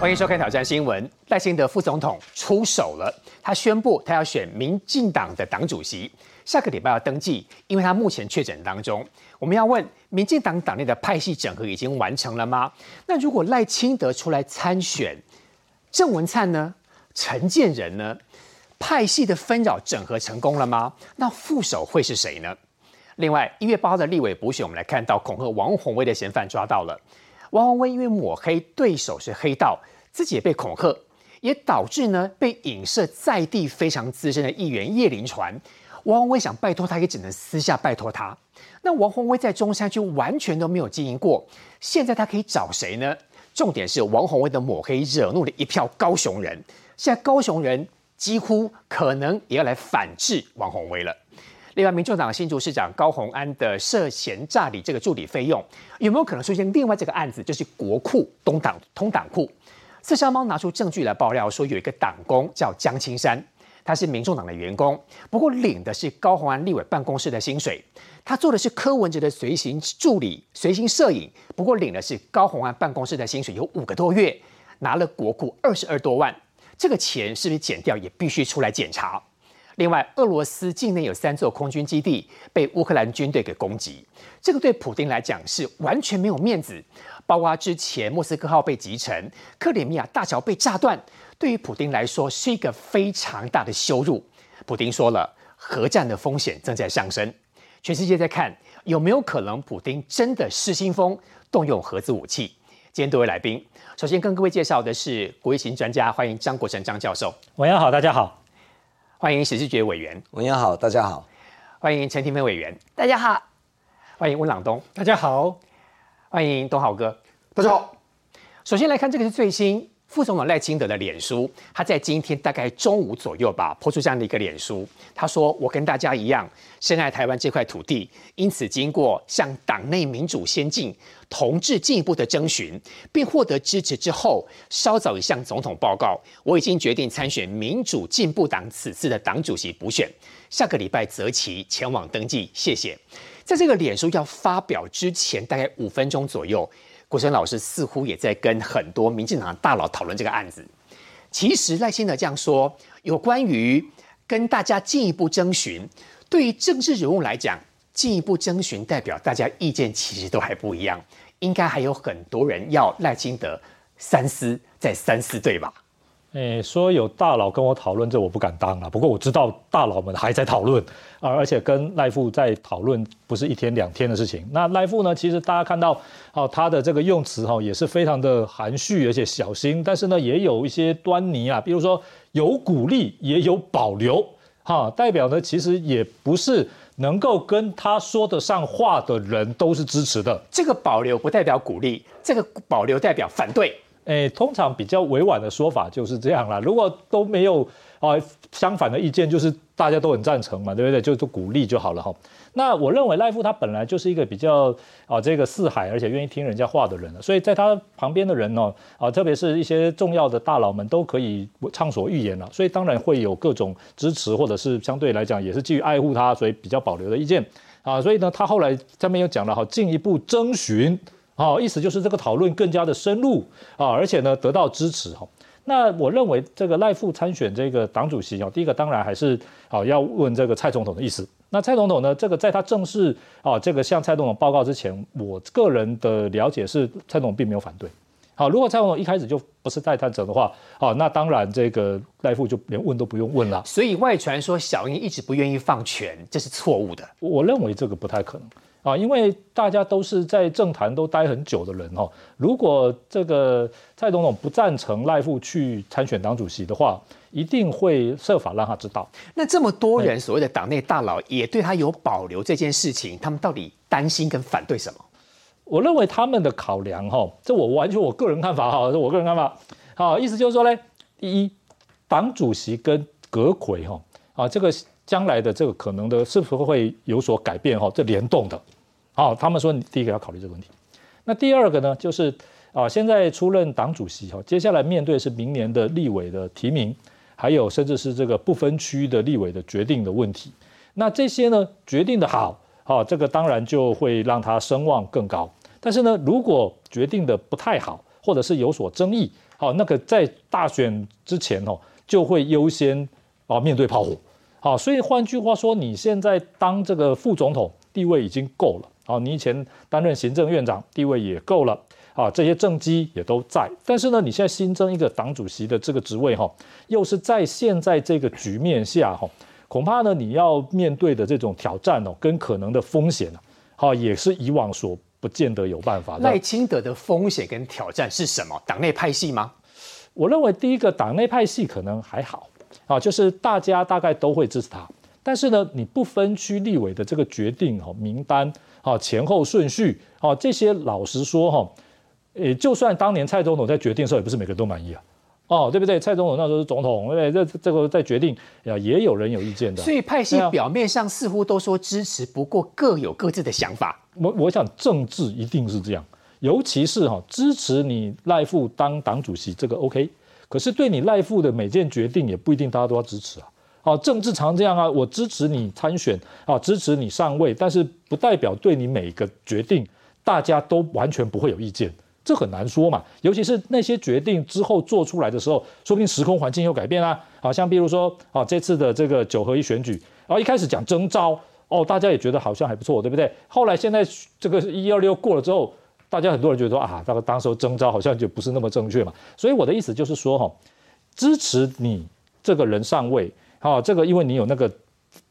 欢迎收看《挑战新闻》。赖清德副总统出手了，他宣布他要选民进党的党主席，下个礼拜要登记，因为他目前确诊当中。我们要问，民进党党内的派系整合已经完成了吗？那如果赖清德出来参选，郑文灿呢？陈建仁呢？派系的纷扰整合成功了吗？那副手会是谁呢？另外，一月八号的立委补选，我们来看到恐吓王宏威的嫌犯抓到了。王宏威因为抹黑对手是黑道，自己也被恐吓，也导致呢被影射在地非常资深的议员叶林传。王宏威想拜托他，也只能私下拜托他。那王宏威在中山区完全都没有经营过，现在他可以找谁呢？重点是王宏威的抹黑惹怒了一票高雄人，现在高雄人几乎可能也要来反制王宏威了。另外，民众党新竹市长高鸿安的涉嫌诈领这个助理费用，有没有可能出现另外这个案子，就是国库东党通党库？四消猫拿出证据来爆料说，有一个党工叫江青山，他是民众党的员工，不过领的是高鸿安立委办公室的薪水。他做的是柯文哲的随行助理、随行摄影，不过领的是高鸿安办公室的薪水，有五个多月，拿了国库二十二多万，这个钱是不是减掉，也必须出来检查。另外，俄罗斯境内有三座空军基地被乌克兰军队给攻击，这个对普京来讲是完全没有面子。包括之前莫斯科号被击沉，克里米亚大桥被炸断，对于普京来说是一个非常大的羞辱。普京说了，核战的风险正在上升，全世界在看有没有可能普京真的失心疯，动用核子武器。今天多位来宾，首先跟各位介绍的是国际型专家，欢迎张国成张教授。晚上好，大家好。欢迎史志杰委员，文员好，大家好；欢迎陈廷芬委员，大家好；欢迎温朗东，大家好；欢迎东豪哥，大家好。首先来看这个是最新副总统赖清德的脸书，他在今天大概中午左右吧，抛出这样的一个脸书，他说：“我跟大家一样深爱台湾这块土地，因此经过向党内民主先进。”同志进一步的征询，并获得支持之后，稍早已向总统报告，我已经决定参选民主进步党此次的党主席补选，下个礼拜择期前往登记。谢谢。在这个脸书要发表之前，大概五分钟左右，国生老师似乎也在跟很多民进党大佬讨论这个案子。其实赖清德这样说，有关于跟大家进一步征询，对于政治人物来讲。进一步征询，代表大家意见其实都还不一样，应该还有很多人要赖清德三思再三思，对吧？诶，说有大佬跟我讨论这，我不敢当啊。不过我知道大佬们还在讨论啊，而且跟赖富在讨论不是一天两天的事情。那赖富呢，其实大家看到哦，他的这个用词哈也是非常的含蓄而且小心，但是呢也有一些端倪啊，比如说有鼓励也有保留哈，代表呢其实也不是。能够跟他说得上话的人都是支持的。这个保留不代表鼓励，这个保留代表反对。诶，通常比较委婉的说法就是这样啦。如果都没有啊相反的意见，就是大家都很赞成嘛，对不对？就就鼓励就好了哈。那我认为赖夫他本来就是一个比较啊这个四海，而且愿意听人家话的人所以在他旁边的人呢啊，特别是一些重要的大佬们都可以畅所欲言了，所以当然会有各种支持，或者是相对来讲也是基于爱护他，所以比较保留的意见啊。所以呢，他后来上面又讲了哈，进一步征询啊，意思就是这个讨论更加的深入啊，而且呢得到支持哈。那我认为这个赖副参选这个党主席啊，第一个当然还是啊要问这个蔡总统的意思。那蔡总统呢？这个在他正式啊，这个向蔡总统报告之前，我个人的了解是，蔡总统并没有反对。好，如果蔡总统一开始就不是代探者的话，好，那当然这个赖富就连问都不用问了。所以外传说小英一直不愿意放权，这是错误的。我认为这个不太可能啊，因为大家都是在政坛都待很久的人哦。如果这个蔡总统不赞成赖富去参选党主席的话，一定会设法让他知道。那这么多人所谓的党内大佬也对他有保留这件事情，他们到底担心跟反对什么？我认为他们的考量哈，这我完全我个人看法哈，是我个人看法。好，意思就是说呢，第一，党主席跟阁魁哈啊，这个将来的这个可能的是否会有所改变哈？这联动的。好，他们说你第一个要考虑这个问题。那第二个呢，就是啊，现在出任党主席哈，接下来面对是明年的立委的提名。还有，甚至是这个不分区的立委的决定的问题，那这些呢决定的好，好，这个当然就会让他声望更高。但是呢，如果决定的不太好，或者是有所争议，好，那个在大选之前哦，就会优先啊面对炮火，好，所以换句话说，你现在当这个副总统地位已经够了，好，你以前担任行政院长地位也够了，啊，这些政绩也都在，但是呢，你现在新增一个党主席的这个职位哈，又是在现在这个局面下哈，恐怕呢你要面对的这种挑战哦，跟可能的风险啊，好，也是以往所。不见得有办法。赖清德的风险跟挑战是什么？党内派系吗？我认为第一个党内派系可能还好啊，就是大家大概都会支持他。但是呢，你不分区立委的这个决定哈，名单啊，前后顺序啊，这些老实说哈，呃，就算当年蔡总统在决定的时候，也不是每个人都满意啊。哦，对不对？蔡总统那时候是总统，对不对？这这个在决定呀，也有人有意见的。所以派系表面上似乎都说支持，不过各有各自的想法。我我想政治一定是这样，尤其是哈支持你赖富当党主席这个 OK，可是对你赖富的每件决定也不一定大家都要支持啊。好，政治常这样啊，我支持你参选啊，支持你上位，但是不代表对你每一个决定大家都完全不会有意见。这很难说嘛，尤其是那些决定之后做出来的时候，说不定时空环境又改变啦。好像比如说，啊，这次的这个九合一选举，然后一开始讲征召，哦，大家也觉得好像还不错，对不对？后来现在这个一二六过了之后，大家很多人觉得说啊，那个当时候征召好像就不是那么正确嘛。所以我的意思就是说，哈，支持你这个人上位，啊，这个因为你有那个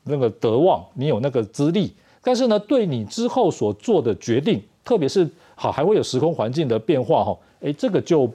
那个德望，你有那个资历，但是呢，对你之后所做的决定，特别是。好，还会有时空环境的变化哈，诶，这个就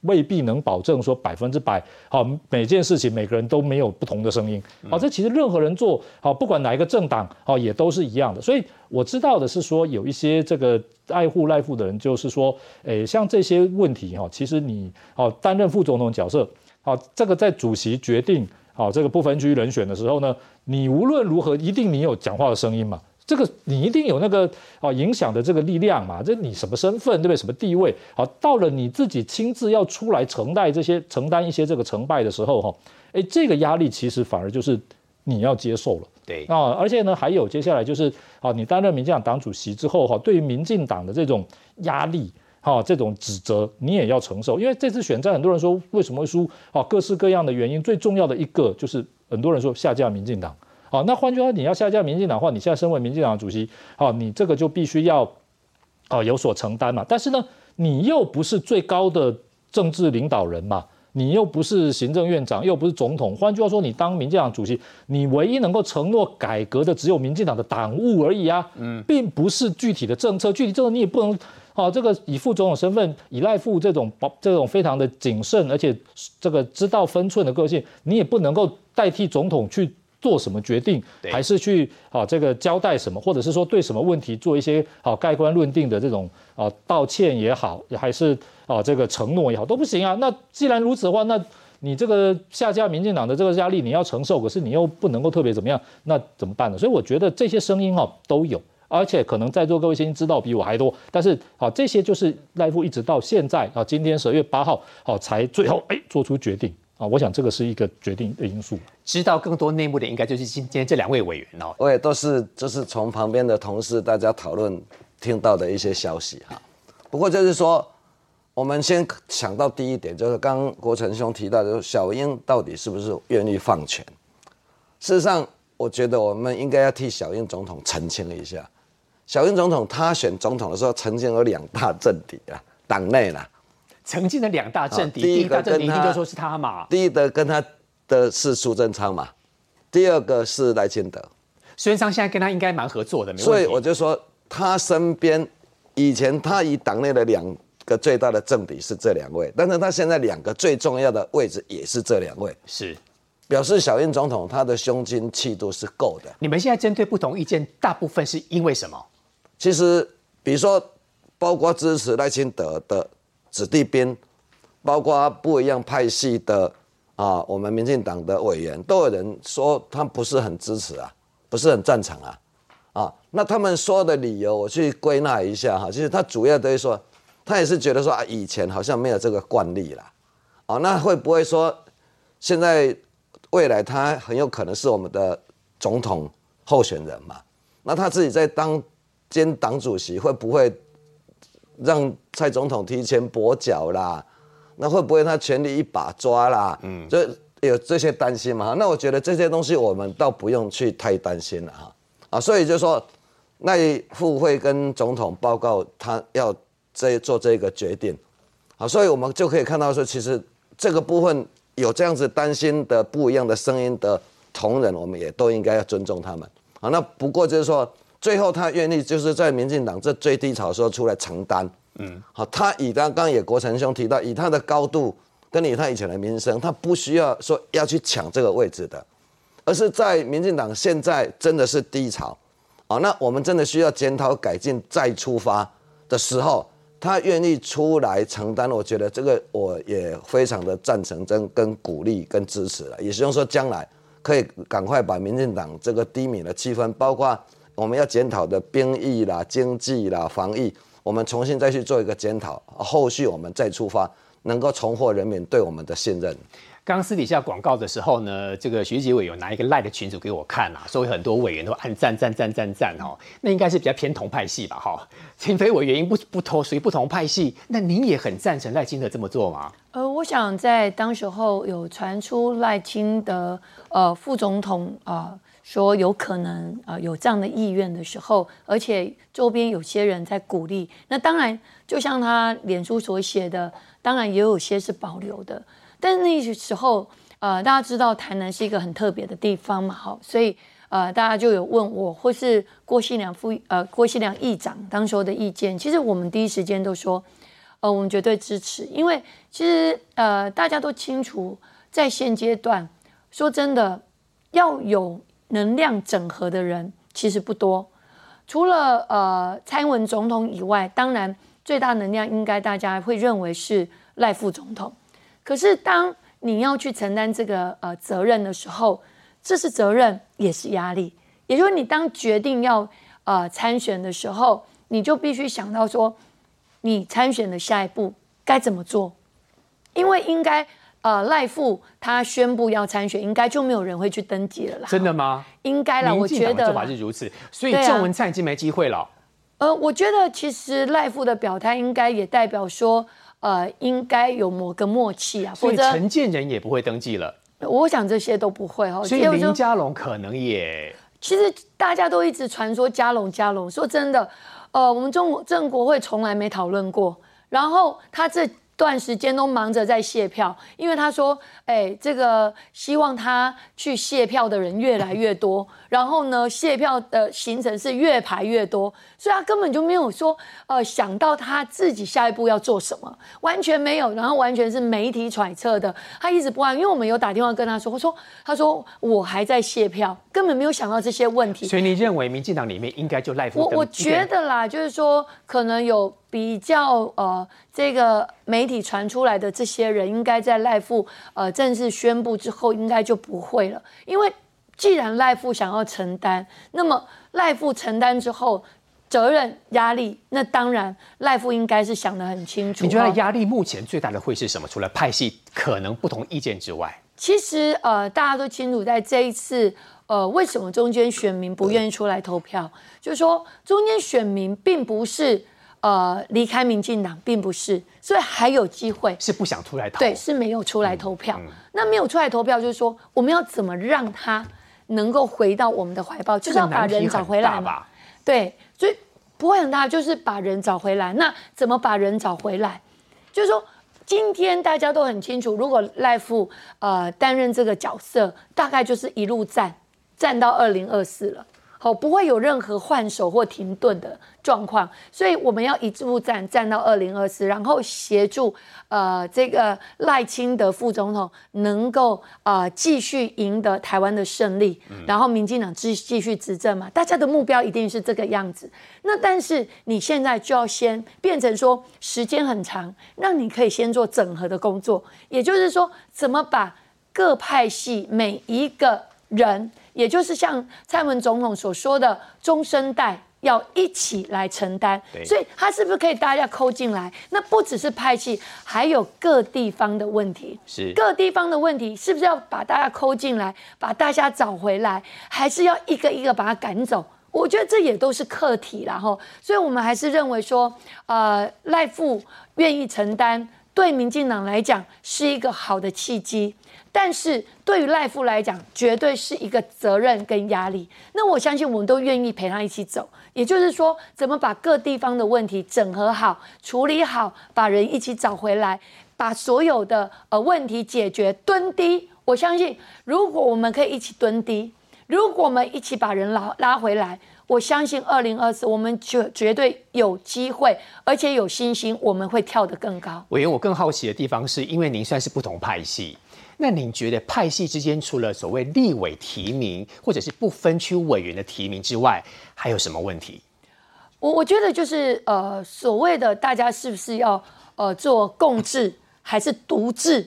未必能保证说百分之百好，每件事情每个人都没有不同的声音。好，这其实任何人做好，不管哪一个政党，好也都是一样的。所以我知道的是说，有一些这个爱护赖富的人，就是说，诶，像这些问题哈，其实你哦担任副总统角色，好，这个在主席决定好这个不分区人选的时候呢，你无论如何一定你有讲话的声音嘛。这个你一定有那个啊影响的这个力量嘛？这你什么身份对不对？什么地位？好，到了你自己亲自要出来承担这些承担一些这个成败的时候哈，哎，这个压力其实反而就是你要接受了。对啊，而且呢，还有接下来就是啊，你担任民进党党主席之后哈，对于民进党的这种压力哈，这种指责你也要承受。因为这次选战，很多人说为什么会输啊？各式各样的原因，最重要的一个就是很多人说下架民进党。好，那换句话说，你要下架民进党的话，你现在身为民进党主席，好，你这个就必须要，哦，有所承担嘛。但是呢，你又不是最高的政治领导人嘛，你又不是行政院长，又不是总统。换句话说，你当民进党主席，你唯一能够承诺改革的只有民进党的党务而已啊，嗯，并不是具体的政策。具体政策你也不能，哦，这个以副总统身份，以赖副这种保这种非常的谨慎，而且这个知道分寸的个性，你也不能够代替总统去。做什么决定，还是去啊这个交代什么，或者是说对什么问题做一些好盖棺论定的这种啊道歉也好，还是啊这个承诺也好都不行啊。那既然如此的话，那你这个下架民进党的这个压力你要承受，可是你又不能够特别怎么样，那怎么办呢？所以我觉得这些声音哈都有，而且可能在座各位先知道比我还多，但是好这些就是赖夫一直到现在啊今天十二月八号好才最后哎做出决定。啊，我想这个是一个决定的因素。知道更多内幕的，应该就是今天这两位委员哦。我也都是就是从旁边的同事大家讨论听到的一些消息哈。不过就是说，我们先想到第一点，就是刚国成兄提到就是，小英到底是不是愿意放权？事实上，我觉得我们应该要替小英总统澄清一下。小英总统他选总统的时候，曾经有两大政敌啊，党内啦。曾经的两大政敌，第一个政敌一定就说是他嘛。第一个跟他的是苏贞昌嘛，第二个是赖清德。苏贞昌现在跟他应该蛮合作的，没所以我就说他身边以前他以党内的两个最大的政敌是这两位，但是他现在两个最重要的位置也是这两位，是表示小英总统他的胸襟气度是够的。你们现在针对不同意见，大部分是因为什么？其实比如说，包括支持赖清德的。子弟兵，包括不一样派系的啊，我们民进党的委员都有人说他不是很支持啊，不是很赞成啊，啊，那他们说的理由我去归纳一下哈，其实他主要都是说，他也是觉得说啊，以前好像没有这个惯例啦，啊，那会不会说现在未来他很有可能是我们的总统候选人嘛？那他自己在当兼党主席会不会？让蔡总统提前跛脚啦？那会不会他权力一把抓啦？嗯，就有这些担心嘛。那我觉得这些东西我们倒不用去太担心了哈。啊，所以就说那副会跟总统报告他要这做这个决定。好，所以我们就可以看到说，其实这个部分有这样子担心的不一样的声音的同仁，我们也都应该要尊重他们。好，那不过就是说，最后他愿意就是在民进党这最低潮的时候出来承担。嗯，好，他以他刚刚也国成兄提到，以他的高度跟以他以前的名声，他不需要说要去抢这个位置的，而是在民进党现在真的是低潮，啊，那我们真的需要检讨改进再出发的时候。他愿意出来承担，我觉得这个我也非常的赞成、跟跟鼓励、跟支持了。也希望说将来可以赶快把民进党这个低迷的气氛，包括我们要检讨的兵役啦、经济啦、防疫，我们重新再去做一个检讨，后续我们再出发，能够重获人民对我们的信任。刚私底下广告的时候呢，这个徐杰伟有拿一个赖的群组给我看啊，所以很多委员都按赞赞赞赞赞哦，那应该是比较偏同派系吧哈。秦飞委员因不不同属于不同派系，那您也很赞成赖清德这么做吗？呃，我想在当时候有传出赖清德呃副总统啊说有可能啊有这样的意愿的时候，而且周边有些人在鼓励，那当然就像他脸书所写的，当然也有些是保留的。但是那时候，呃，大家知道台南是一个很特别的地方嘛，好，所以呃，大家就有问我或是郭锡良副呃郭锡良议长当时候的意见。其实我们第一时间都说，呃，我们绝对支持，因为其实呃大家都清楚，在现阶段说真的，要有能量整合的人其实不多，除了呃蔡英文总统以外，当然最大能量应该大家会认为是赖副总统。可是，当你要去承担这个呃责任的时候，这是责任，也是压力。也就是你当决定要呃参选的时候，你就必须想到说，你参选的下一步该怎么做。因为应该呃赖富他宣布要参选，应该就没有人会去登记了啦。真的吗？应该啦，我觉得做法是如此，所以郑文灿已经没机会了。呃，我觉得其实赖富的表态应该也代表说。呃，应该有某个默契啊，所以陈建仁也不会登记了。我想这些都不会哈。所以林佳龙可能也……其实大家都一直传说佳龙佳龙，说真的，呃，我们中国郑国会从来没讨论过。然后他这。段时间都忙着在卸票，因为他说：“哎，这个希望他去卸票的人越来越多，然后呢，卸票的行程是越排越多，所以他根本就没有说，呃，想到他自己下一步要做什么，完全没有，然后完全是媒体揣测的。他一直不安，因为我们有打电话跟他说，我说，他说我还在卸票，根本没有想到这些问题。所以你认为民进党里面应该就赖夫？我我觉得啦，就是说可能有。比较呃，这个媒体传出来的这些人，应该在赖富呃正式宣布之后，应该就不会了。因为既然赖富想要承担，那么赖富承担之后，责任压力，那当然赖富应该是想得很清楚。你觉得压力目前最大的会是什么？除了派系可能不同意见之外，其实呃，大家都清楚，在这一次呃，为什么中间选民不愿意出来投票？就是说，中间选民并不是。呃，离开民进党并不是，所以还有机会是不想出来投，对，是没有出来投票。那没有出来投票，就是说我们要怎么让他能够回到我们的怀抱，就是要把人找回来嘛。对，所以不会很大，就是把人找回来。那怎么把人找回来？就是说，今天大家都很清楚，如果赖富呃担任这个角色，大概就是一路战战到二零二四了。好，不会有任何换手或停顿的状况，所以我们要一步站站到二零二四，然后协助呃这个赖清德副总统能够呃继续赢得台湾的胜利，然后民进党继继续执政嘛，大家的目标一定是这个样子。那但是你现在就要先变成说时间很长，那你可以先做整合的工作，也就是说怎么把各派系每一个人。也就是像蔡文总统所说的，中生代要一起来承担，所以他是不是可以大家扣进来？那不只是派系，还有各地方的问题。是各地方的问题，是不是要把大家扣进来，把大家找回来，还是要一个一个把他赶走？我觉得这也都是课题然后，所以我们还是认为说，呃，赖富愿意承担，对民进党来讲是一个好的契机，但是对于赖夫来讲，绝对是一个责任跟压力。那我相信我们都愿意陪他一起走，也就是说，怎么把各地方的问题整合好、处理好，把人一起找回来，把所有的呃问题解决，蹲低。我相信，如果我们可以一起蹲低。如果我们一起把人拉拉回来，我相信二零二四我们绝绝对有机会，而且有信心，我们会跳得更高。委员，我更好奇的地方是因为您算是不同派系，那您觉得派系之间除了所谓立委提名或者是不分区委员的提名之外，还有什么问题？我我觉得就是呃，所谓的大家是不是要呃做共治还是独治？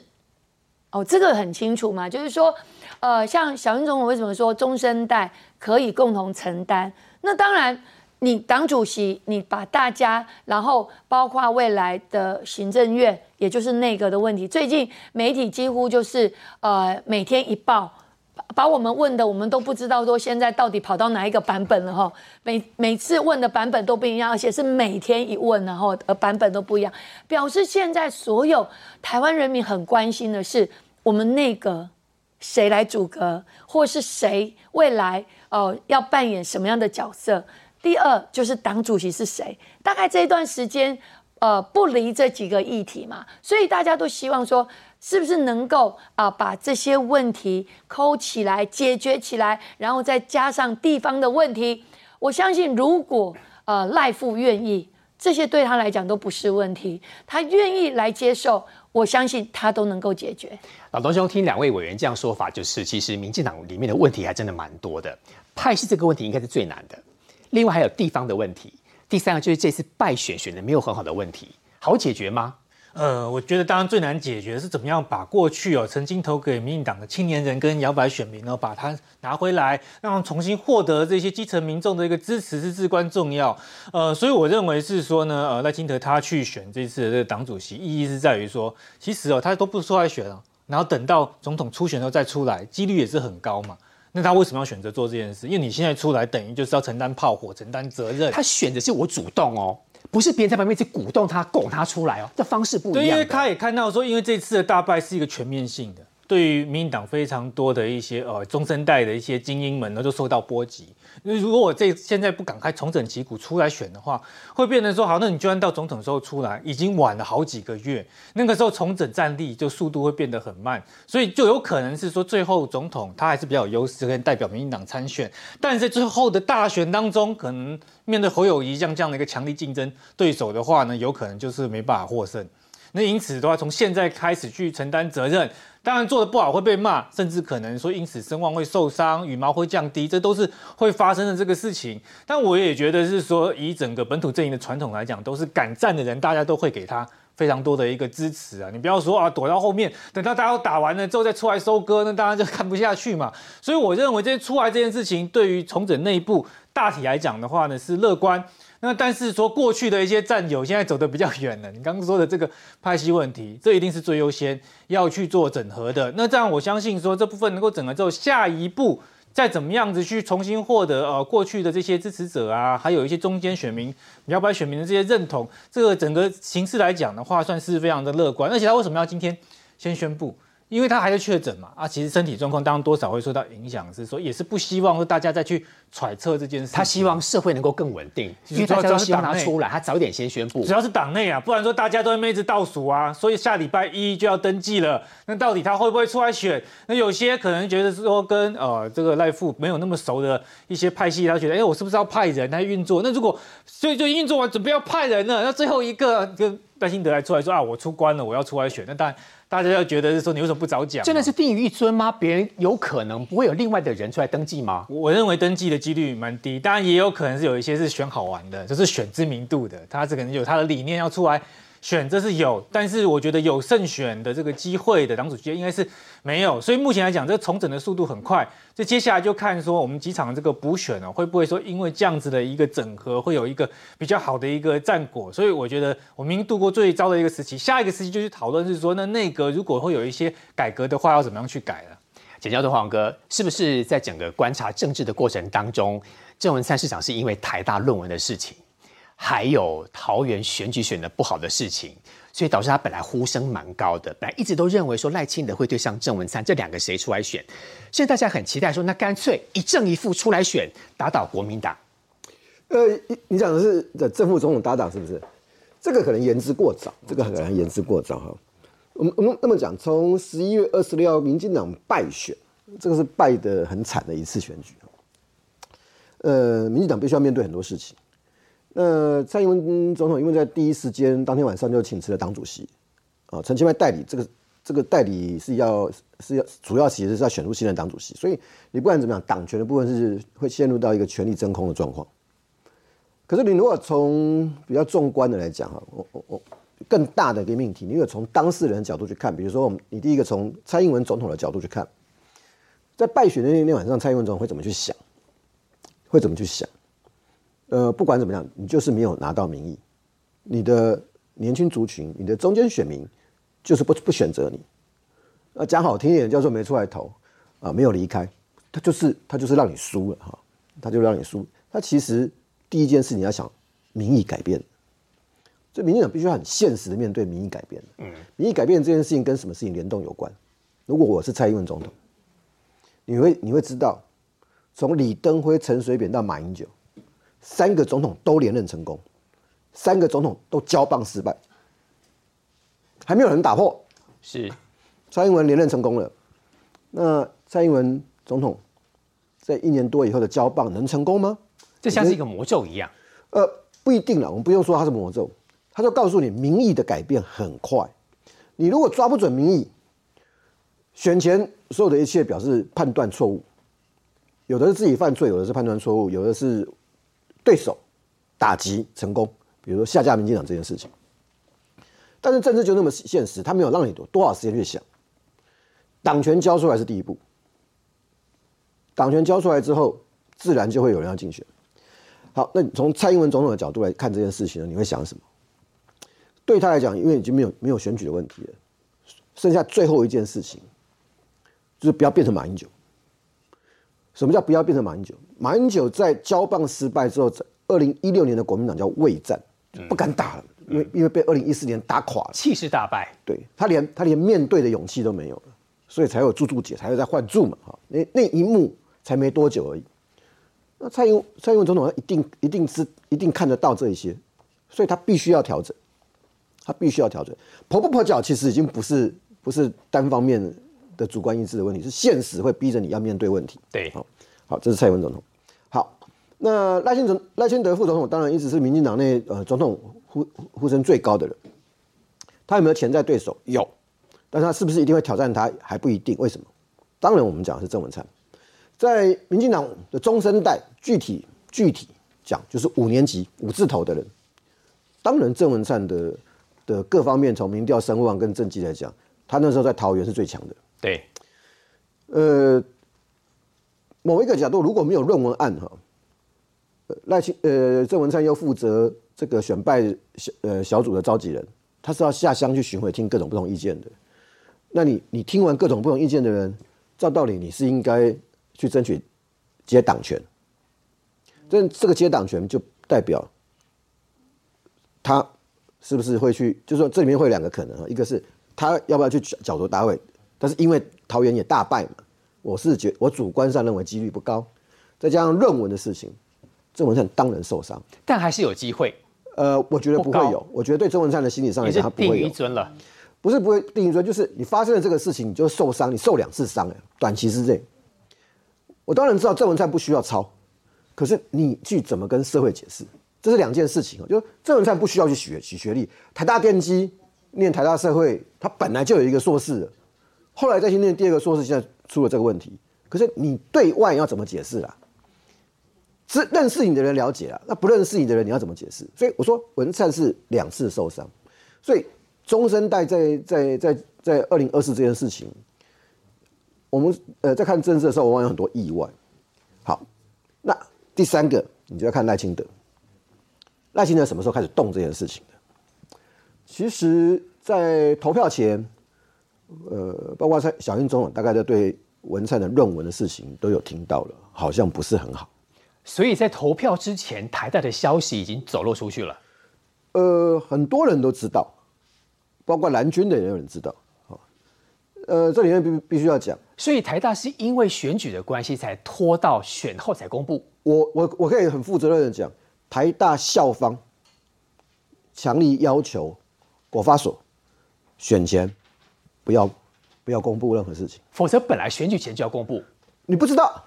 哦，这个很清楚嘛，就是说。呃，像小英总统为什么说中生代可以共同承担？那当然，你党主席，你把大家，然后包括未来的行政院，也就是内阁的问题，最近媒体几乎就是呃每天一报，把我们问的我们都不知道说现在到底跑到哪一个版本了哈。每每次问的版本都不一样，而且是每天一问，然后呃版本都不一样，表示现在所有台湾人民很关心的是我们内阁。谁来阻隔，或是谁未来哦要扮演什么样的角色？第二就是党主席是谁？大概这一段时间，呃，不离这几个议题嘛，所以大家都希望说，是不是能够啊把这些问题抠起来解决起来，然后再加上地方的问题。我相信，如果呃赖富愿意，这些对他来讲都不是问题，他愿意来接受。我相信他都能够解决。老东兄，听两位委员这样说法，就是其实民进党里面的问题还真的蛮多的。派系这个问题应该是最难的，另外还有地方的问题，第三个就是这次败选选的没有很好的问题，好解决吗？呃，我觉得当然最难解决是怎么样把过去哦曾经投给民进党的青年人跟摇摆选民呢，把它拿回来，让重新获得这些基层民众的一个支持是至关重要。呃，所以我认为是说呢，呃，赖清德他去选这次的这个党主席，意义是在于说，其实哦他都不出来选了，然后等到总统初选后再出来，几率也是很高嘛。那他为什么要选择做这件事？因为你现在出来等于就是要承担炮火，承担责任。他选的是我主动哦。不是别人在旁边去鼓动他、拱他出来哦，这方式不一样。对，因为他也看到说，因为这次的大败是一个全面性的。对于民进党非常多的一些呃中生代的一些精英们呢，都受到波及。因为如果我这现在不赶快重整旗鼓出来选的话，会变成说好，那你就算到总统时候出来，已经晚了好几个月，那个时候重整战力就速度会变得很慢，所以就有可能是说最后总统他还是比较有优势，可以代表民进党参选，但在最后的大选当中，可能面对侯友谊这样这样的一个强力竞争对手的话呢，有可能就是没办法获胜。那因此的话，从现在开始去承担责任，当然做的不好会被骂，甚至可能说因此声望会受伤，羽毛会降低，这都是会发生的这个事情。但我也觉得是说，以整个本土阵营的传统来讲，都是敢战的人，大家都会给他非常多的一个支持啊。你不要说啊，躲到后面，等到大家都打完了之后再出来收割，那当然就看不下去嘛。所以我认为这些出来这件事情，对于重整内部大体来讲的话呢，是乐观。那但是说过去的一些战友现在走得比较远了，你刚刚说的这个派系问题，这一定是最优先要去做整合的。那这样我相信说这部分能够整合之后，下一步再怎么样子去重新获得呃过去的这些支持者啊，还有一些中间选民、摇摆选民的这些认同，这个整个形势来讲的话，算是非常的乐观。而且他为什么要今天先宣布？因为他还在确诊嘛，啊，其实身体状况当然多少会受到影响，是说也是不希望说大家再去揣测这件事。他希望社会能够更稳定，因为大家都希望他出来，他早点先宣布。主要是党内啊，不然说大家都在一直倒数啊，所以下礼拜一就要登记了。那到底他会不会出来选？那有些可能觉得说跟呃这个赖富没有那么熟的一些派系，他觉得哎，我是不是要派人来运作？那如果所以就运作完准备要派人了，那最后一个跟赖清德来出来说啊，我出关了，我要出来选，那当然。大家要觉得是说你为什么不早讲？真的是定于一尊吗？别人有可能不会有另外的人出来登记吗？我认为登记的几率蛮低，当然也有可能是有一些是选好玩的，就是选知名度的，他这可能有他的理念要出来。选这是有，但是我觉得有胜选的这个机会的党主席应该是没有，所以目前来讲，这重整的速度很快。这接下来就看说我们几场这个补选哦，会不会说因为这样子的一个整合，会有一个比较好的一个战果。所以我觉得我们度过最糟的一个时期，下一个时期就去讨论是说，那内阁如果会有一些改革的话，要怎么样去改了。简教的黄哥，是不是在整个观察政治的过程当中，郑文灿市长是因为台大论文的事情，还有桃园选举选的不好的事情，所以导致他本来呼声蛮高的，本来一直都认为说赖清德会对上郑文灿，这两个谁出来选？现在大家很期待说，那干脆一正一负出来选，打倒国民党。呃，你你讲的是的正副总统搭档是不是？这个可能言之过早，这个可能言之过早哈。我们我们那么讲，从十一月二十六号民进党败选，这个是败得很惨的一次选举。呃，民进党必须要面对很多事情。那蔡英文总统因为在第一时间当天晚上就请辞了党主席，啊，陈其迈代理这个这个代理是要是要主要其实是要选出新的党主席，所以你不管怎么样，党权的部分是会陷入到一个权力真空的状况。可是你如果从比较纵观的来讲哈，我我我。更大的一个命题，你如果从当事人的角度去看，比如说，我们你第一个从蔡英文总统的角度去看，在败选的那天晚上，蔡英文总统会怎么去想？会怎么去想？呃，不管怎么样，你就是没有拿到民意，你的年轻族群，你的中间选民就是不不选择你。啊，讲好听一点叫做没出来投啊，没有离开，他就是他就是让你输了哈，他就让你输。他其实第一件事你要想民意改变。所以民进党必须要很现实的面对民意改变嗯，民意改变这件事情跟什么事情联动有关？如果我是蔡英文总统，你会你会知道，从李登辉、陈水扁到马英九，三个总统都连任成功，三个总统都交棒失败，还没有人打破。是蔡英文连任成功了，那蔡英文总统在一年多以后的交棒能成功吗？这像是一个魔咒一样。呃，不一定了，我们不用说它是魔咒。他就告诉你，民意的改变很快。你如果抓不准民意，选前所有的一切表示判断错误，有的是自己犯罪，有的是判断错误，有的是对手打击成功，比如说下架民进党这件事情。但是政治就那么现实，他没有让你多多少时间去想。党权交出来是第一步，党权交出来之后，自然就会有人要竞选。好，那你从蔡英文总统的角度来看这件事情呢？你会想什么？对他来讲，因为已经没有没有选举的问题了，剩下最后一件事情，就是不要变成马英九。什么叫不要变成马英九？马英九在交棒失败之后，在二零一六年的国民党叫畏战，不敢打了，因为因为被二零一四年打垮了，气势大败。对他连他连面对的勇气都没有了，所以才有朱朱姐，才有在换柱嘛，哈，那那一幕才没多久而已。那蔡英蔡英文总统一定一定是一定看得到这一些，所以他必须要调整。他必须要调整，跛不跛脚其实已经不是不是单方面的主观意志的问题，是现实会逼着你要面对问题。对，好，好，这是蔡英文总统。好，那赖清德赖清德副总统当然一直是民进党内呃总统呼呼声最高的人，他有没有潜在对手？有，但是他是不是一定会挑战他还不一定。为什么？当然我们讲的是郑文灿，在民进党的中生代，具体具体讲就是五年级五字头的人，当然郑文灿的。的各方面，从民调、声望跟政绩来讲，他那时候在桃园是最强的。对，呃，某一个角度，如果没有论文案哈，赖清呃郑文灿又负责这个选败小呃小组的召集人，他是要下乡去巡回听各种不同意见的。那你你听完各种不同意见的人，照道理你是应该去争取接党权，但这个接党权就代表他。是不是会去？就是说，这里面会有两个可能啊一个是他要不要去角逐大会，但是因为桃园也大败嘛，我是觉我主观上认为几率不高，再加上论文的事情，郑文灿当然受伤，但还是有机会。呃，我觉得不会有，我觉得对郑文灿的心理上来讲，他不会有。一尊了，不是不会定一尊，就是你发生了这个事情，你就受伤，你受两次伤哎，短期之内。我当然知道郑文灿不需要抄，可是你去怎么跟社会解释？这是两件事情哦，就郑文灿不需要去学取学历，台大电机念台大社会，他本来就有一个硕士，后来再去念第二个硕士，现在出了这个问题。可是你对外要怎么解释啊？是认识你的人了解啊，那不认识你的人你要怎么解释？所以我说文灿是两次受伤，所以中生代在在在在二零二四这件事情，我们呃在看政治的时候，往往有很多意外。好，那第三个你就要看赖清德。赖清德什么时候开始动这件事情的？其实，在投票前，呃，包括在小英总统大概都对文灿的论文的事情都有听到了，好像不是很好。所以在投票之前，台大的消息已经走漏出去了。呃，很多人都知道，包括蓝军的也有人知道。好，呃，这里面必必须要讲，所以台大是因为选举的关系才拖到选后才公布。我我我可以很负责任的讲，台大校方强力要求国发所选前不要不要公布任何事情。否则本来选举前就要公布。你不知道，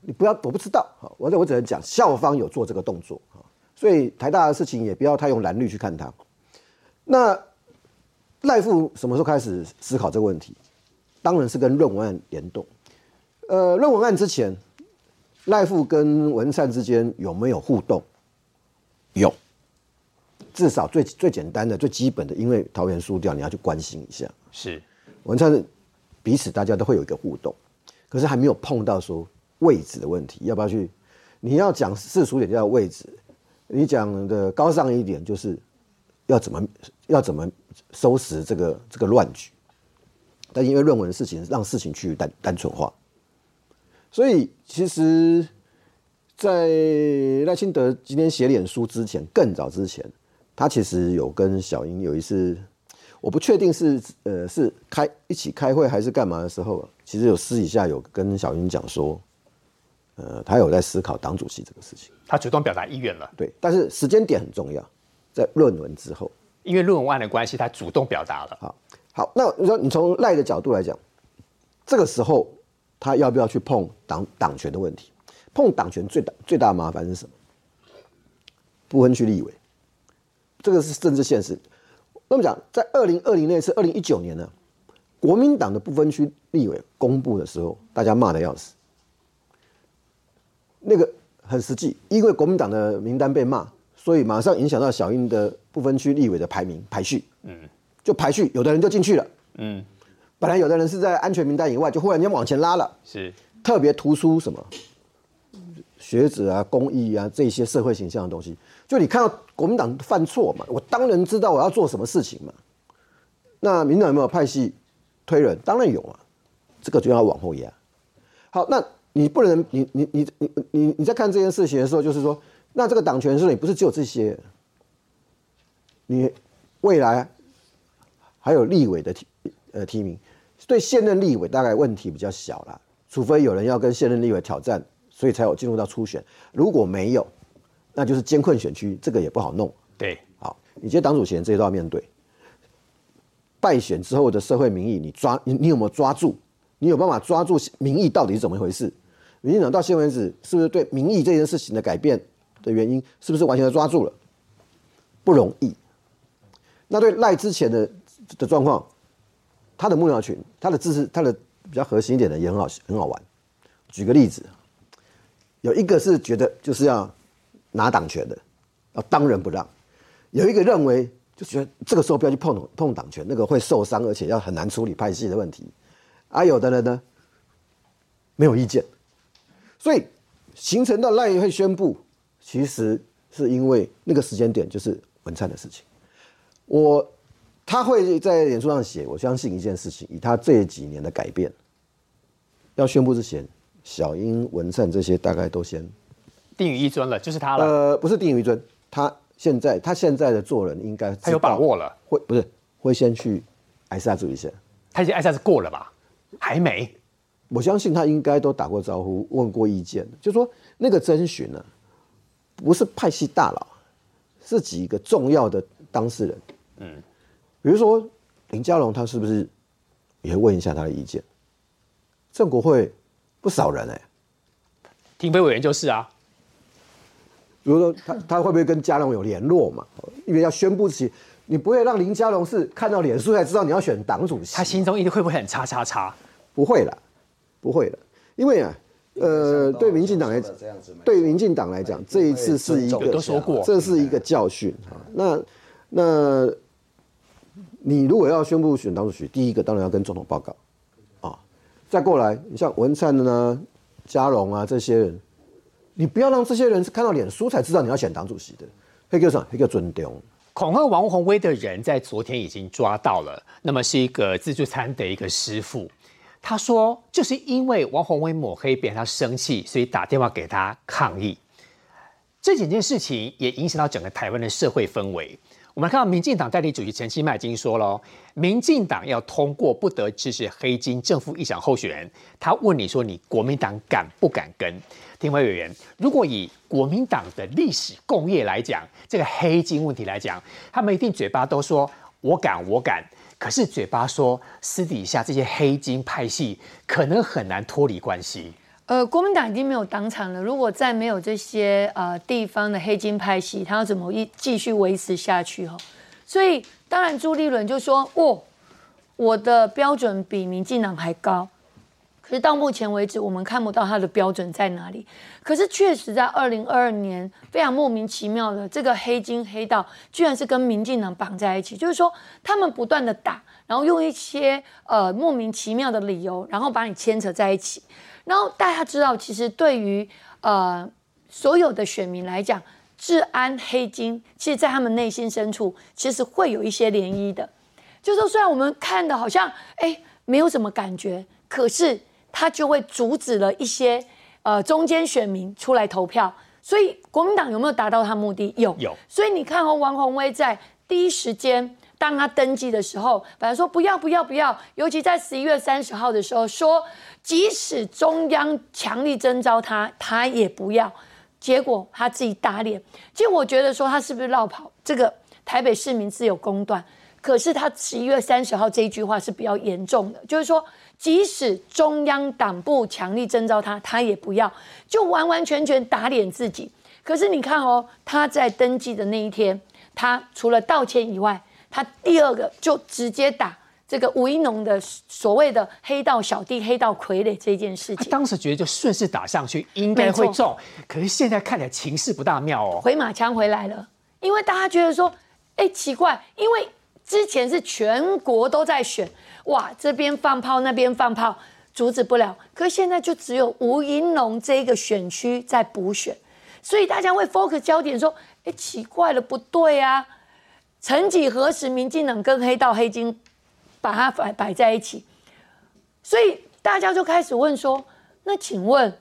你不要，我不知道，好，我我只能讲校方有做这个动作，哈，所以台大的事情也不要太用蓝绿去看它。那赖富什么时候开始思考这个问题？当然是跟论文案联动。呃，论文案之前，赖富跟文善之间有没有互动？有，至少最最简单的、最基本的，因为桃园输掉，你要去关心一下。是文灿彼此大家都会有一个互动，可是还没有碰到说位置的问题，要不要去？你要讲世俗点叫位置，你讲的高尚一点就是要怎么要怎么收拾这个这个乱局。但因为论文的事情，让事情趋于单单纯化，所以其实，在赖清德今天写脸书之前，更早之前，他其实有跟小英有一次。我不确定是呃是开一起开会还是干嘛的时候，其实有私底下有跟小英讲说，呃，他有在思考党主席这个事情，他主动表达意愿了。对，但是时间点很重要，在论文之后，因为论文案的关系，他主动表达了。好，好，那你说你从赖的角度来讲，这个时候他要不要去碰党党权的问题？碰党权最大最大麻烦是什么？不分区立委，这个是政治现实。那么讲，在二零二零那次，二零一九年呢，国民党的不分区立委公布的时候，大家骂的要死。那个很实际，因为国民党的名单被骂，所以马上影响到小英的不分区立委的排名排序，嗯，就排序，有的人就进去了，嗯，本来有的人是在安全名单以外，就忽然间往前拉了，是特别突出什么学者啊、公益啊这些社会形象的东西。就你看到国民党犯错嘛，我当然知道我要做什么事情嘛。那民党有没有派系推人？当然有啊，这个就要往后压。好，那你不能，你你你你你你在看这件事情的时候，就是说，那这个党权是你不是只有这些，你未来还有立委的提呃提名，对现任立委大概问题比较小啦，除非有人要跟现任立委挑战，所以才有进入到初选。如果没有，那就是艰困选区，这个也不好弄。对，好，你接党主席这一段要面对。败选之后的社会民意，你抓你你有没有抓住？你有办法抓住民意到底是怎么一回事？民进党到现在为止，是不是对民意这件事情的改变的原因，是不是完全的抓住了？不容易。那对赖之前的的状况，他的幕僚群，他的支持，他的比较核心一点的也很好很好玩。举个例子，有一个是觉得就是要。拿党权的，要当仁不让。有一个认为，就觉得这个时候不要去碰碰党权，那个会受伤，而且要很难处理派系的问题。而有的人呢，没有意见。所以形成到赖会宣布，其实是因为那个时间点就是文灿的事情。我他会在脸书上写，我相信一件事情，以他这几年的改变，要宣布之前，小英、文灿这些大概都先。定于一尊了，就是他了。呃，不是定于一尊，他现在他现在的做人应该他有把握了，会不是会先去艾萨注一下，他已经艾萨是过了吧？还没，我相信他应该都打过招呼，问过意见。就说那个征询呢，不是派系大佬，是几个重要的当事人。嗯，比如说林佳龙，他是不是也会问一下他的意见？郑国会不少人哎，廷飞委员就是啊。比如说，他他会不会跟嘉龙有联络嘛？因为要宣布起，你不会让林嘉龙是看到脸书才知道你要选党主席，他心中一定会不会很叉叉叉？不会了，不会了，因为啊，呃，对民进党来讲，对民进党来讲，这一次是一个都说过，这是一个教训啊。那那，你如果要宣布选党主席，第一个当然要跟总统报告啊，再过来，你像文灿呢、嘉龙啊这些人。你不要让这些人是看到脸书才知道你要选党主席的，黑哥上黑哥尊重。恐吓王宏威的人在昨天已经抓到了，那么是一个自助餐的一个师傅，他说就是因为王宏威抹黑，别人他生气，所以打电话给他抗议。这几件事情也影响到整个台湾的社会氛围。我们看到民进党代理主席陈其迈已经说了，民进党要通过不得支持黑金政府议长候选人。他问你说，你国民党敢不敢跟？听委员，如果以国民党的历史共业来讲，这个黑金问题来讲，他们一定嘴巴都说我敢，我敢。可是嘴巴说，私底下这些黑金派系可能很难脱离关系。呃，国民党已经没有党产了。如果再没有这些呃地方的黑金派系，他要怎么一继续维持下去？哈，所以当然朱立伦就说：“哦，我的标准比民进党还高。”可是到目前为止，我们看不到他的标准在哪里。可是确实在二零二二年，非常莫名其妙的这个黑金黑道，居然是跟民进党绑在一起。就是说，他们不断的打，然后用一些呃莫名其妙的理由，然后把你牵扯在一起。然后大家知道，其实对于呃所有的选民来讲，治安黑金，其实在他们内心深处，其实会有一些涟漪的。就是说，虽然我们看的好像哎没有什么感觉，可是。他就会阻止了一些呃中间选民出来投票，所以国民党有没有达到他目的？有，有。所以你看哦，王宏威在第一时间当他登记的时候，反来说不要不要不要，尤其在十一月三十号的时候说，即使中央强力征召他，他也不要。结果他自己打脸。其实我觉得说他是不是绕跑？这个台北市民自有公断。可是他十一月三十号这一句话是比较严重的，就是说。即使中央党部强力征召他，他也不要，就完完全全打脸自己。可是你看哦，他在登记的那一天，他除了道歉以外，他第二个就直接打这个吴一农的所谓的黑道小弟、黑道傀儡这件事情。当时觉得就顺势打上去，应该会中。可是现在看起来情势不大妙哦，回马枪回来了。因为大家觉得说，哎，奇怪，因为之前是全国都在选。哇，这边放炮，那边放炮，阻止不了。可是现在就只有吴银龙这个选区在补选，所以大家会 focus 焦点说：哎，奇怪了，不对啊！曾几何时，民进党跟黑道黑金把它摆摆在一起，所以大家就开始问说：那请问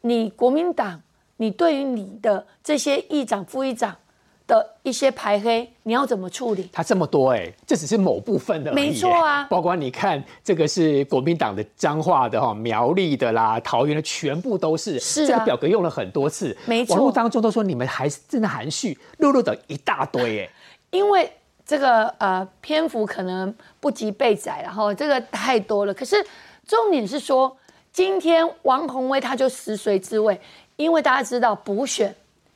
你国民党，你对于你的这些议长、副议长？的一些排黑，你要怎么处理？他这么多哎，这只是某部分的，没错啊。包括你看，这个是国民党的彰化的哈，苗栗的啦，桃园的，全部都是。是这个表格用了很多次，没错。网络当中都说你们还是真的含蓄，露露的一大堆哎。因为这个呃篇幅可能不及被宰，然后这个太多了。可是重点是说，今天王宏威他就食髓知味，因为大家知道补选，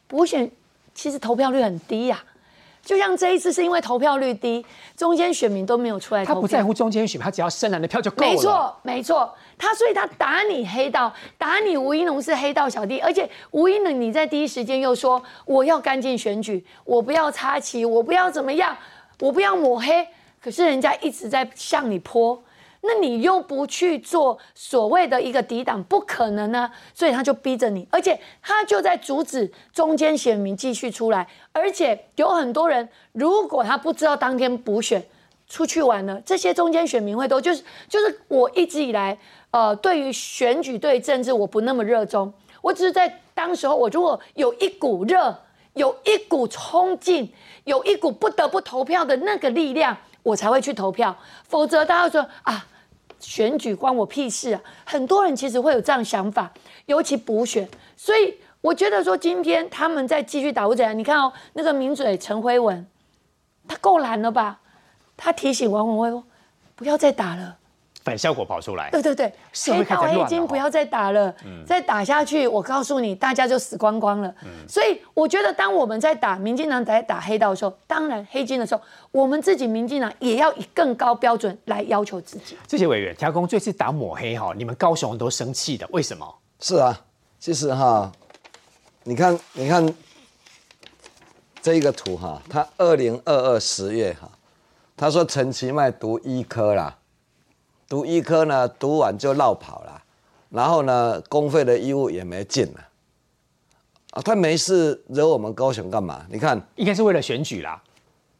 补选。其实投票率很低呀，就像这一次是因为投票率低，中间选民都没有出来。他不在乎中间选民，他只要深蓝的票就够了。没错，没错。他所以他打你黑道，打你吴一农是黑道小弟，而且吴一农你在第一时间又说我要干净选举，我不要插旗，我不要怎么样，我不要抹黑。可是人家一直在向你泼。那你又不去做所谓的一个抵挡，不可能呢，所以他就逼着你，而且他就在阻止中间选民继续出来，而且有很多人，如果他不知道当天补选出去玩了，这些中间选民会都就是就是我一直以来，呃，对于选举对政治我不那么热衷，我只是在当时候我如果有一股热，有一股冲劲，有一股不得不投票的那个力量，我才会去投票，否则大家说啊。选举关我屁事啊！很多人其实会有这样想法，尤其补选，所以我觉得说今天他们在继续打或怎样？你看哦，那个名嘴陈辉文，他够懒了吧？他提醒王文辉，不要再打了。反效果跑出来，对对对，黑道黑金不要再打了，再打下去，我告诉你，大家就死光光了。所以我觉得，当我们在打民进党在打黑道的时候，当然黑金的时候，我们自己民进党也要以更高标准来要求自己。这些委员，调工这次打抹黑哈，你们高雄都生气的，为什么？是啊，其实哈，你看，你看这一个图哈，他二零二二十月哈，他说陈其迈读医科啦。读医科呢，读完就绕跑了，然后呢，公费的义务也没尽了，啊，他没事惹我们高雄干嘛？你看，应该是为了选举啦。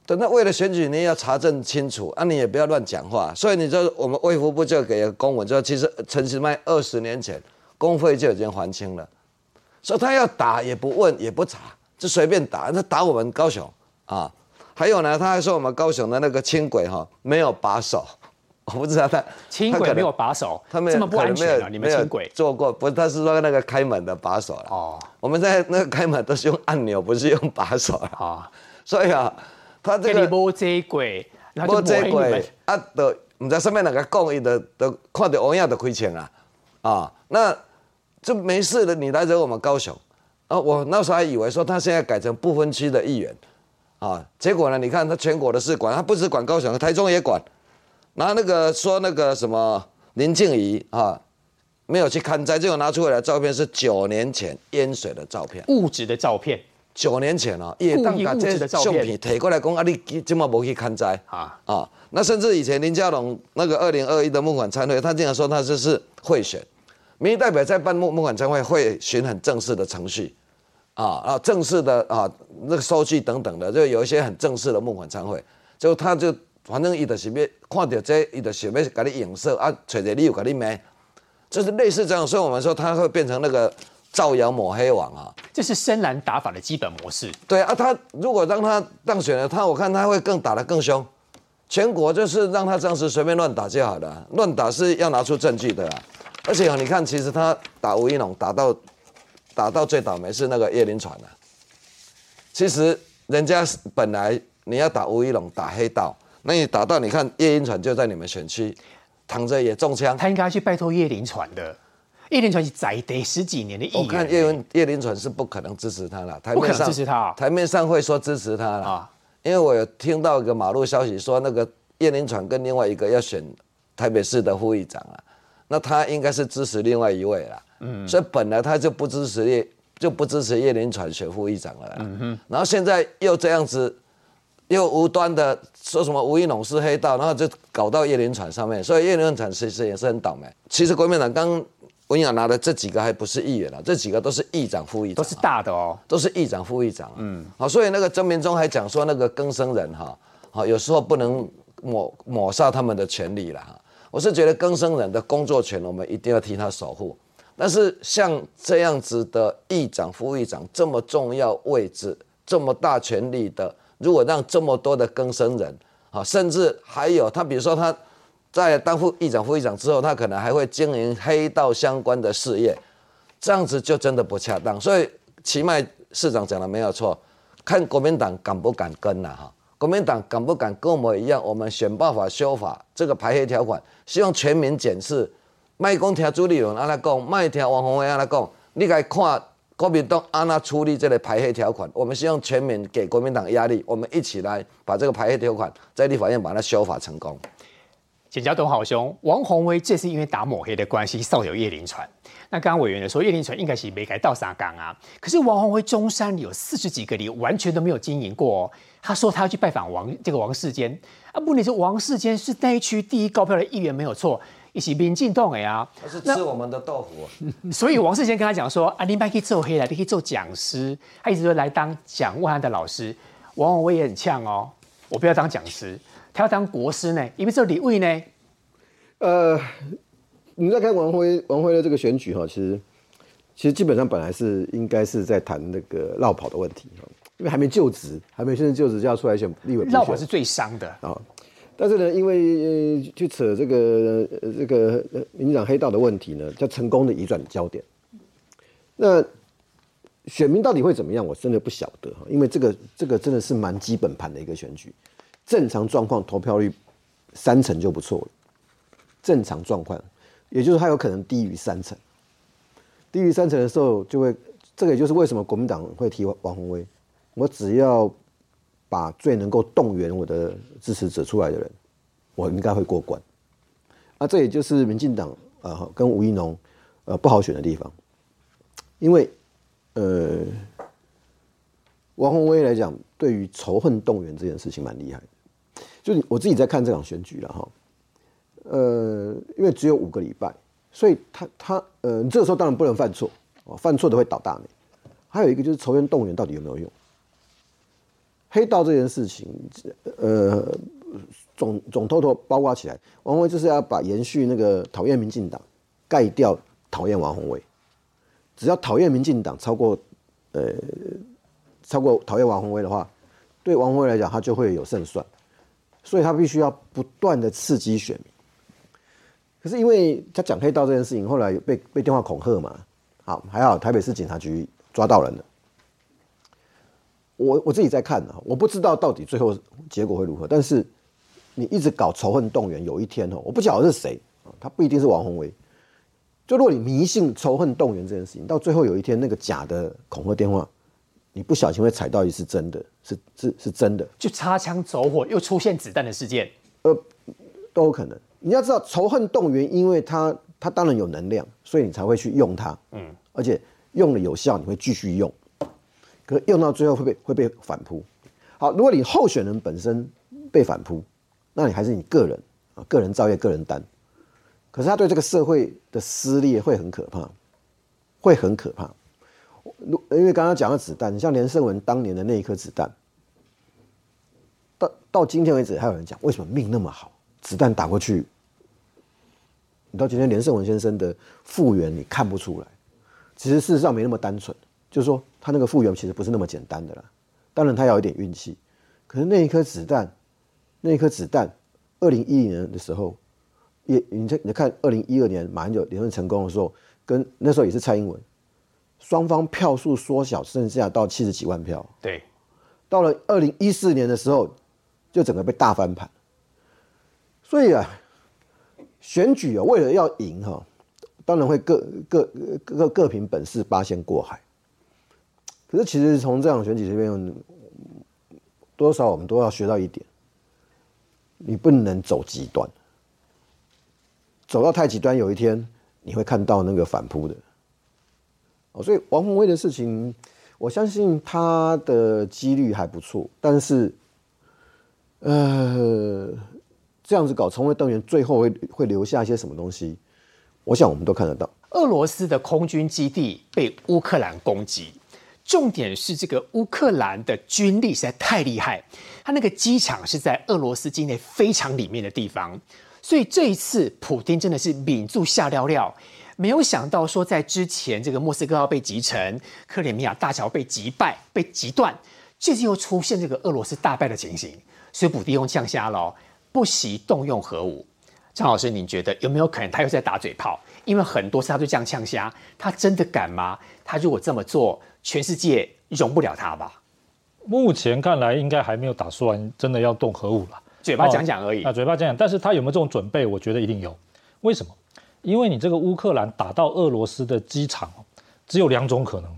等到为了选举，你也要查证清楚啊，你也不要乱讲话。所以你就我们卫福部就给了公文，说其实陈其迈二十年前公费就已经还清了，所以他要打也不问也不查，就随便打，他打我们高雄啊。还有呢，他还说我们高雄的那个轻轨哈没有把手，我不知道他 轻轨没有把手，他们这么不安全啊！你们轻轨做过不？他是说那个开门的把手了。哦我们在那个开门都是用按钮，不是用把手了。啊，所以啊，他这个摸这一轨，然后无这就抹黑你们过啊，都唔知上面哪个讲，伊都都看到欧亚都亏钱啊啊，那就没事了，你来惹我们高雄啊！我那时候还以为说他现在改成不分区的议员啊，结果呢，你看他全国的事管，他不只管高雄，台中也管。然后那个说那个什么林静怡啊，没有去看灾，结果拿出来的照片是九年前淹水的照片。物质的照片。九年前哦，也当把的这照片。相片提过来讲啊，你今嘛无去看灾啊啊？那甚至以前林佳龙那个二零二一的募款参会，他竟然说他这是贿选，民意代表在办募募款参会会循很正式的程序。啊，啊正式的啊那个收据等等的，就有一些很正式的募款参会，就他就反正伊就是要看到这，伊就想要给你影射啊，找着你有给你骂，就是类似这样，所以我们说他会变成那个造谣抹黑网啊。这是深蓝打法的基本模式。对啊，他如果让他当选了，他我看他会更打得更凶。全国就是让他这样子随便乱打就好了，乱打是要拿出证据的啦。而且哦你看，其实他打吴一龙打到打到最倒霉是那个叶林传啊。其实人家本来你要打吴一龙打黑道，那你打到你看叶林传就在你们选区，躺着也中枪。他应该去拜托叶林传的。叶林传是在地十几年的议员，我看叶文叶林传是不可能支持他了，台不可能面上支持他啊。台面上会说支持他了啊。因为我有听到一个马路消息说，那个叶林传跟另外一个要选台北市的副议长啊，那他应该是支持另外一位了，嗯，所以本来他就不支持叶就不支持叶林传选副议长了啦，嗯哼，然后现在又这样子。又无端的说什么吴一农是黑道，然后就搞到叶林传上面，所以叶林传其实也是很倒霉。其实国民党刚文雅拿的这几个还不是议员啊，这几个都是议长、副议长啊，都是大的哦。都是议长、副议长、嗯，好，所以那个曾明忠还讲说，那个更生人哈，好，有时候不能抹抹杀他们的权利了哈。我是觉得更生人的工作权，我们一定要替他守护。但是像这样子的议长、副议长这么重要位置、这么大权力的，如果让这么多的更生人啊，甚至还有他，比如说他在当副议长、副议长之后，他可能还会经营黑道相关的事业，这样子就真的不恰当。所以奇迈市长讲的没有错，看国民党敢不敢跟呐、哈。国民党敢不敢跟我们一样？我们选办法修法这个排黑条款，希望全民检视。卖讲听朱立伦安那讲，卖听王宏威安那讲，你该看国民党安那处理这个排黑条款。我们希望全民给国民党压力，我们一起来把这个排黑条款在立法院把它修法成功。简交董好兄，王宏威这是因为打抹黑的关系，扫有叶林传。那刚刚委员也说，叶林传应该是没改到沙岗啊。可是王宏威中山有四十几个里完全都没有经营过、哦。他说他要去拜访王这个王世坚啊，问题是王世坚是那一区第一高票的议员没有错，一起民进党哎啊。他是吃我们的豆腐。所以王世坚跟他讲说啊，你不可以做黑了，你可以做讲师。他一直说来当讲万安的老师。王宏威也很呛哦，我不要当讲师，他要当国师呢，因为这李卫呢。呃，你在看王辉王辉的这个选举哈，其实其实基本上本来是应该是在谈那个绕跑的问题哈，因为还没就职，还没宣誓就职就要出来选立委绕跑是最伤的啊。但是呢，因为、去扯这个、这个民进党黑道的问题呢，叫成功的移转焦点。那选民到底会怎么样？我真的不晓得哈，因为这个这个真的是蛮基本盘的一个选举，正常状况投票率三成就不错了。正常状况，也就是它有可能低于三成，低于三成的时候，就会这个也就是为什么国民党会提王宏威，我只要把最能够动员我的支持者出来的人，我应该会过关。啊，这也就是民进党、呃、跟吴一农呃不好选的地方，因为呃王宏威来讲，对于仇恨动员这件事情蛮厉害的，就我自己在看这场选举了哈。呃，因为只有五个礼拜，所以他他呃，你这个时候当然不能犯错哦，犯错的会倒大霉。还有一个就是仇恨动员到底有没有用？黑道这件事情，呃，总总偷偷包括起来，王宏威就是要把延续那个讨厌民进党，盖掉讨厌王宏威。只要讨厌民进党超过，呃，超过讨厌王宏威的话，对王宏威来讲，他就会有胜算，所以他必须要不断的刺激选民。可是因为他讲黑道这件事情，后来被被电话恐吓嘛，好还好台北市警察局抓到人了。我我自己在看啊，我不知道到底最后结果会如何，但是你一直搞仇恨动员，有一天哦，我不晓得是谁啊，他不一定是王宏威。就如果你迷信仇恨动员这件事情，到最后有一天那个假的恐吓电话，你不小心会踩到一次真的，是是是真的，就擦枪走火，又出现子弹的事件，呃，都有可能。你要知道，仇恨动员，因为它它当然有能量，所以你才会去用它，嗯，而且用了有效，你会继续用。可用到最后会被会被反扑。好，如果你候选人本身被反扑，那你还是你个人啊，个人造业，个人担。可是他对这个社会的撕裂会很可怕，会很可怕。如因为刚刚讲到子弹，你像连胜文当年的那一颗子弹，到到今天为止，还有人讲为什么命那么好，子弹打过去，你到今天连胜文先生的复原你看不出来，其实事实上没那么单纯，就是说他那个复原其实不是那么简单的啦。当然他要一点运气，可是那一颗子弹，那一颗子弹，二零一零年的时候。也，你这你看，二零一二年马英九连任成功的时候，跟那时候也是蔡英文，双方票数缩小，剩下到七十几万票。对，到了二零一四年的时候，就整个被大翻盘。所以啊，选举啊，为了要赢哈，当然会各各各各凭本事八仙过海。可是其实从这场选举这边，多少我们都要学到一点，你不能走极端。走到太极端，有一天你会看到那个反扑的。哦，所以王宏威的事情，我相信他的几率还不错，但是，呃，这样子搞重回动员，最后会会留下一些什么东西？我想我们都看得到。俄罗斯的空军基地被乌克兰攻击，重点是这个乌克兰的军力实在太厉害，他那个机场是在俄罗斯境内非常里面的地方。所以这一次，普京真的是抿住下料料，没有想到说在之前这个莫斯科要被击沉，克里米亚大桥被击败、被击断，这次又出现这个俄罗斯大败的情形，所以普京用呛瞎了，不惜动用核武。张老师，您觉得有没有可能他又在打嘴炮？因为很多次他就这样呛瞎，他真的敢吗？他如果这么做，全世界容不了他吧？目前看来，应该还没有打算真的要动核武了。嘴巴讲讲而已啊，嘴巴讲讲，但是他有没有这种准备？我觉得一定有。为什么？因为你这个乌克兰打到俄罗斯的机场，只有两种可能：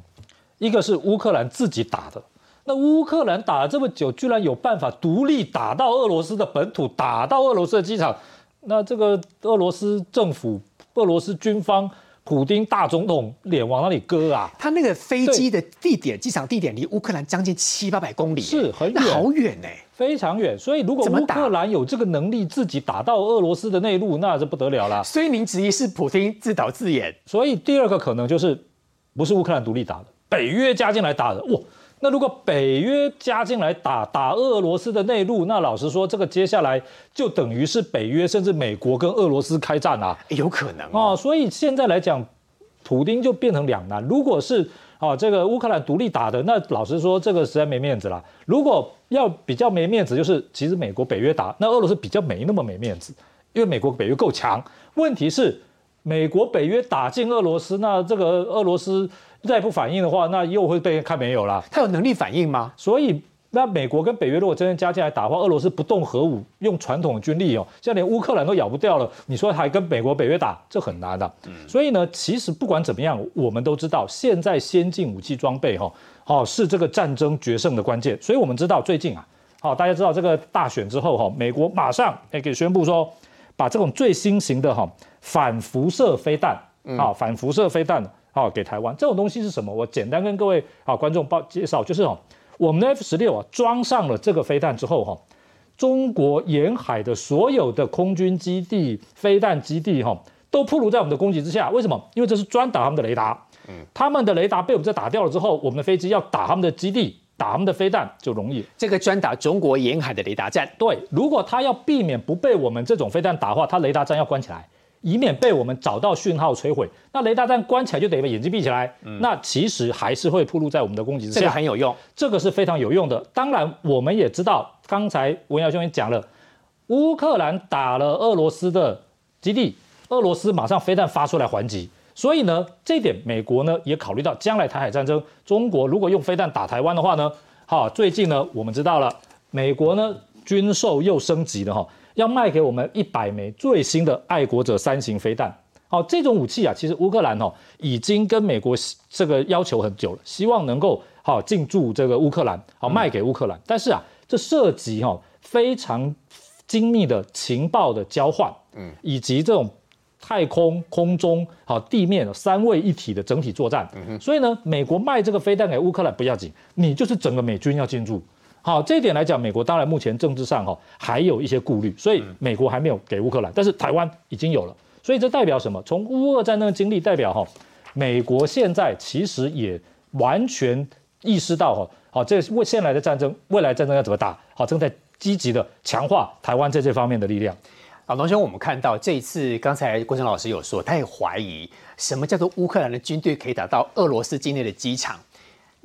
一个是乌克兰自己打的，那乌克兰打了这么久，居然有办法独立打到俄罗斯的本土，打到俄罗斯的机场，那这个俄罗斯政府、俄罗斯军方。普丁大总统脸往哪里搁啊？他那个飞机的地点，机场地点离乌克兰将近七八百公里，是很远，好远呢，非常远。所以如果乌克兰有这个能力自己打到俄罗斯的内陆，那就不得了了。所以您质疑是普京自导自演。所以第二个可能就是，不是乌克兰独立打的，北约加进来打的。哇！那如果北约加进来打打俄罗斯的内陆，那老实说，这个接下来就等于是北约甚至美国跟俄罗斯开战啊，有可能哦。所以现在来讲，普京就变成两难。如果是啊这个乌克兰独立打的，那老实说，这个实在没面子啦。如果要比较没面子，就是其实美国北约打，那俄罗斯比较没那么没面子，因为美国北约够强。问题是美国北约打进俄罗斯，那这个俄罗斯。再不反应的话，那又会被看没有了。他有能力反应吗？所以，那美国跟北约如果真的加进来打的话，俄罗斯不动核武，用传统军力哦，现在连乌克兰都咬不掉了。你说还跟美国、北约打，这很难的。所以呢，其实不管怎么样，我们都知道，现在先进武器装备哈，好是这个战争决胜的关键。所以我们知道最近啊，好大家知道这个大选之后哈，美国马上哎给宣布说，把这种最新型的哈反辐射飞弹啊，反辐射飞弹。好，给台湾这种东西是什么？我简单跟各位啊观众报介绍，就是哦，我们的 F 十六啊装上了这个飞弹之后哈，中国沿海的所有的空军基地、飞弹基地哈，都暴露在我们的攻击之下。为什么？因为这是专打他们的雷达。嗯，他们的雷达被我们这打掉了之后，我们的飞机要打他们的基地，打他们的飞弹就容易。这个专打中国沿海的雷达站，对，如果他要避免不被我们这种飞弹打的话，他雷达站要关起来，以免被我们找到讯号摧毁。那雷达站关起来就得把眼睛闭起来，那其实还是会暴露在我们的攻击之下这个。很有用。这个是非常有用的。当然，我们也知道，刚才文耀兄也讲了，乌克兰打了俄罗斯的基地，俄罗斯马上飞弹发出来还击。所以呢，这一点美国呢也考虑到将来台海战争，中国如果用飞弹打台湾的话呢，好，最近呢我们知道了，美国呢军售又升级了哈，要卖给我们一百枚最新的爱国者三型飞弹。好，这种武器啊，其实乌克兰哦已经跟美国这个要求很久了，希望能够好进驻这个乌克兰，好卖给乌克兰。但是啊，这涉及哈非常精密的情报的交换，嗯，以及这种太空、空中、好地面三位一体的整体作战。所以呢，美国卖这个飞弹给乌克兰不要紧，你就是整个美军要进驻。好，这一点来讲，美国当然目前政治上哈还有一些顾虑，所以美国还没有给乌克兰，但是台湾已经有了。所以这代表什么？从乌俄战争的经历代表哈，美国现在其实也完全意识到哈，好，这未现来的战争，未来战争要怎么打？好，正在积极的强化台湾在这方面的力量。啊同兄，我们看到这一次，刚才郭正老师有说，他也怀疑什么叫做乌克兰的军队可以打到俄罗斯境内的机场。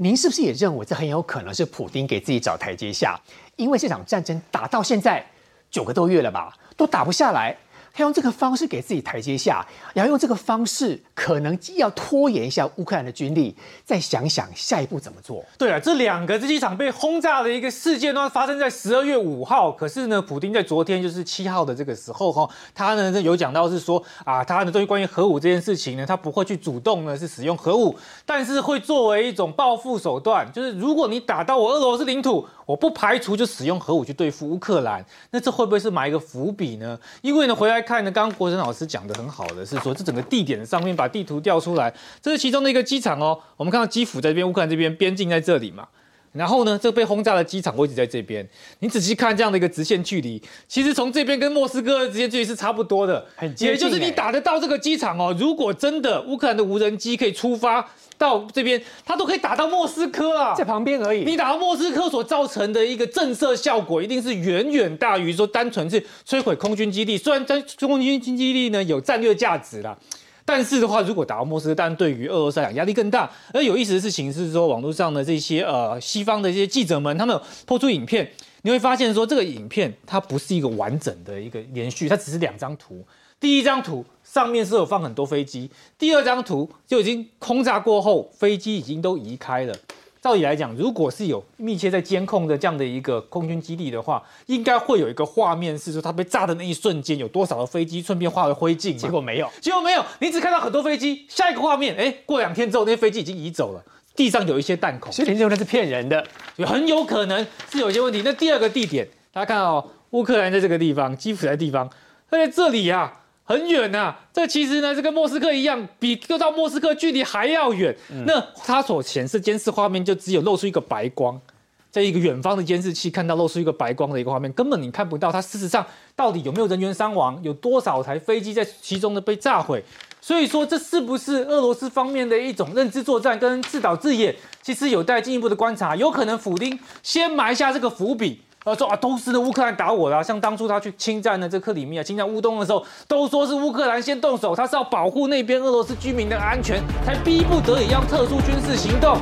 您是不是也认为这很有可能是普丁给自己找台阶下？因为这场战争打到现在九个多月了吧，都打不下来。他用这个方式给自己台阶下，然后用这个方式可能既要拖延一下乌克兰的军力，再想想下一步怎么做。对啊，这两个这机场被轰炸的一个事件呢，发生在十二月五号。可是呢，普丁在昨天就是七号的这个时候哈，他呢有讲到是说啊，他呢对于关于核武这件事情呢，他不会去主动呢是使用核武，但是会作为一种报复手段，就是如果你打到我俄罗斯领土，我不排除就使用核武去对付乌克兰。那这会不会是埋一个伏笔呢？因为呢，回来看呢，刚刚国成老师讲的很好的是说，这整个地点上面把地图调出来，这是其中的一个机场哦。我们看到基辅在这边，乌克兰这边边境在这里嘛。然后呢，这被轰炸的机场位置在这边。你仔细看这样的一个直线距离，其实从这边跟莫斯科的直线距离是差不多的，很接近也就是你欸打得到这个机场哦。如果真的乌克兰的无人机可以出发到这边，它都可以打到莫斯科啊，在旁边而已。你打到莫斯科所造成的一个震慑效果，一定是远远大于说单纯是摧毁空军基地。虽然在空军基地呢有战略价值啦，但是的话，如果打到莫斯科，当然对于俄罗斯来讲压力更大。而有意思的事情是说，网络上的这些呃西方的这些记者们，他们有抛出影片，你会发现说这个影片它不是一个完整的一个连续，它只是两张图。第一张图上面是有放很多飞机，第二张图就已经空炸过后，飞机已经都移开了。照理来讲，如果是有密切在监控的这样的一个空军基地的话，应该会有一个画面是说它被炸的那一瞬间有多少的飞机顺便化为灰烬嘛。结果没有，结果没有，你只看到很多飞机。下一个画面，哎，过两天之后，那些飞机已经移走了，地上有一些弹孔，所以你认为那是骗人的。所以很有可能是有一些问题。那第二个地点，大家看哦，乌克兰在这个地方，基辅在地方，它在这里呀、很远呐、这其实呢，是跟莫斯科一样，比到莫斯科距离还要远。那它所显示监视画面就只有露出一个白光，在一个远方的监视器看到露出一个白光的一个画面，根本你看不到它事实上到底有没有人员伤亡，有多少台飞机在其中的被炸毁。所以说，这是不是俄罗斯方面的一种认知作战跟自导自演？其实有待进一步的观察。有可能普丁先埋下这个伏笔，呃，说啊，都是乌克兰打我的、像当初他去侵占呢这克里米亚、侵占乌东的时候，都说是乌克兰先动手，他是要保护那边俄罗斯居民的安全，才逼不得已要特殊军事行动。